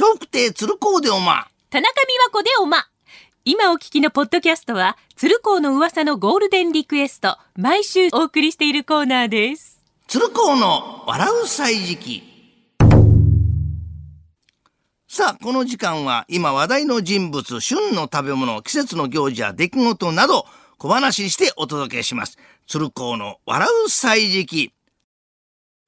笑福亭鶴光でおま。田中美和子でおま。今お聞きのポッドキャストは、鶴光の噂のゴールデンリクエスト、毎週お送りしているコーナーです。鶴光の笑う歳時記。さあ、この時間は今話題の人物、旬の食べ物、季節の行事や出来事など小話ししてお届けします。鶴光の笑う歳時記。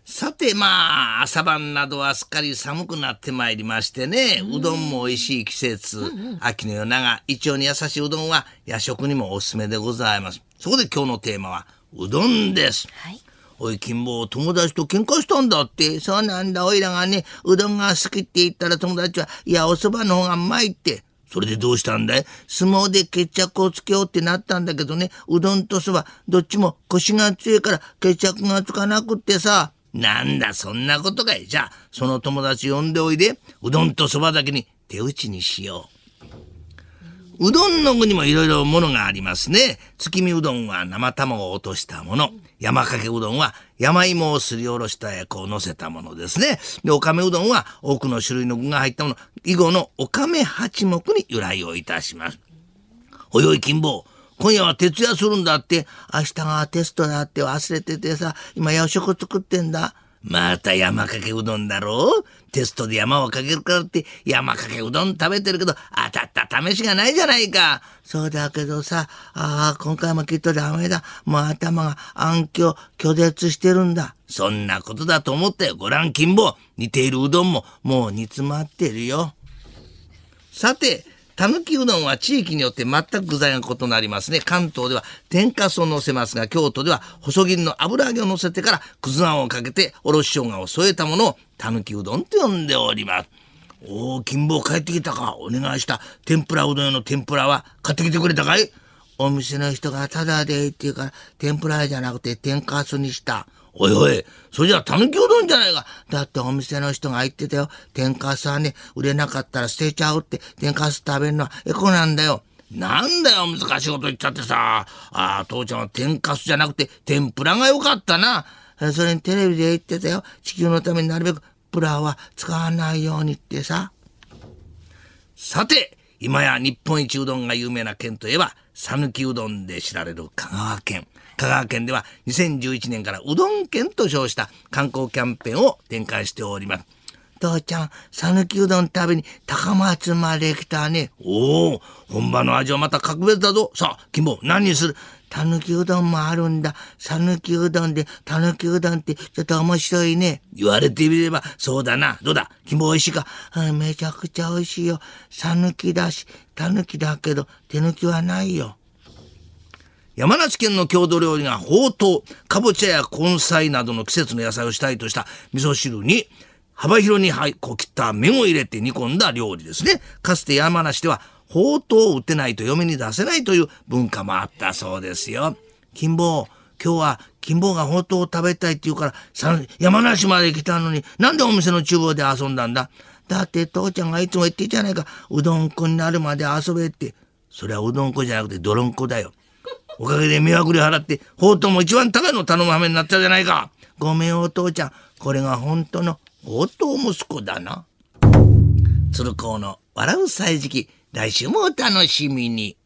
さてまあ、朝晩などはすっかり寒くなってまいりましてね、うどんも美味しい季節、秋の夜長、胃腸に優しいうどんは夜食にもおすすめでございます。そこで今日のテーマは、うどんです。はい。おい、金坊、友達と喧嘩したんだって。そうなんだ、おいらがね、うどんが好きって言ったら友達は、いや、お蕎麦の方がうまいって。それでどうしたんだい？相撲で決着をつけようってなったんだけどね、うどんと蕎麦、どっちも腰が強いから決着がつかなくってさ。なんだ、そんなことかい。じゃあ、その友達呼んでおいで、うどんと蕎麦だけに手打ちにしよう。うどんの具にもいろいろものがありますね。月見うどんは生卵を落としたもの。山かけうどんは山芋をすりおろしたやこを乗せたものですね。で、おかめうどんは多くの種類の具が入ったもの。以後のおかめ八目に由来をいたします。おいおい金坊、今夜は徹夜するんだって、明日がテストだって忘れててさ、今夜食作ってんだ。また山かけうどんだろう？テストで山をかけるからって山かけうどん食べてるけど当たった試しがないじゃないか。そうだけどさ、ああ、今回もきっとダメだ。もう頭が暗渠、拒絶してるんだ。そんなことだと思ったよ。ご覧金坊。似ているうどんももう煮詰まってるよ。さて、たぬきうどんは地域によって全く具材が異なりますね。関東では天かすを乗せますが、京都では細切りの油揚げを乗せてから、くずあんをかけておろし生姜を添えたものをたぬきうどんと呼んでおります。おお、金坊帰ってきたか。お願いした天ぷらうどん用の天ぷらは買ってきてくれたかい？お店の人がタダでって言うから、天ぷらじゃなくて天かすにした。おいおい、それじゃたぬきうどんじゃないか。だってお店の人が言ってたよ。天かすはね、売れなかったら捨てちゃうって、天かす食べるのはエコなんだよ。なんだよ、難しいこと言っちゃってさ。ああ、父ちゃんは天かすじゃなくて天ぷらがよかったな。それにテレビで言ってたよ。地球のためになるべくプラは使わないようにってさ。さて、今や日本一うどんが有名な県といえば、讃岐うどんで知られる香川県。香川県では2011年からうどん県と称した観光キャンペーンを展開しております。父ちゃん、讃岐うどん食べに高松まで来たね。おお、本場の味はまた格別だぞ。さあ、金坊、何にする？たぬきうどんもあるんだ。讃岐うどんで、たぬきうどんってちょっと面白いね。言われてみれば、そうだな。どうだ？金坊美味しいか？あめちゃくちゃ美味しいよ。讃岐だし、たぬきだけど、手抜きはないよ。山梨県の郷土料理がほうとう、かぼちゃや根菜などの季節の野菜を主体とした味噌汁に、幅広にはいこう切った麺を入れて煮込んだ料理ですね。かつて山梨では、ほうとうを売ってないと嫁に出せないという文化もあったそうですよ。金坊、今日は金坊がほうとうを食べたいって言うから、山梨まで来たのに、なんでお店の厨房で遊んだんだ？だって父ちゃんがいつも言ってんじゃないか、うどんこになるまで遊べって。それはうどんこじゃなくて泥んこだよ。おかげで迷惑料払って、ほうとうも一番高いの頼む羽目になったじゃないか。ごめんお父ちゃん、これが本当の応答息子だな。鶴光の笑う歳時期、来週もお楽しみに。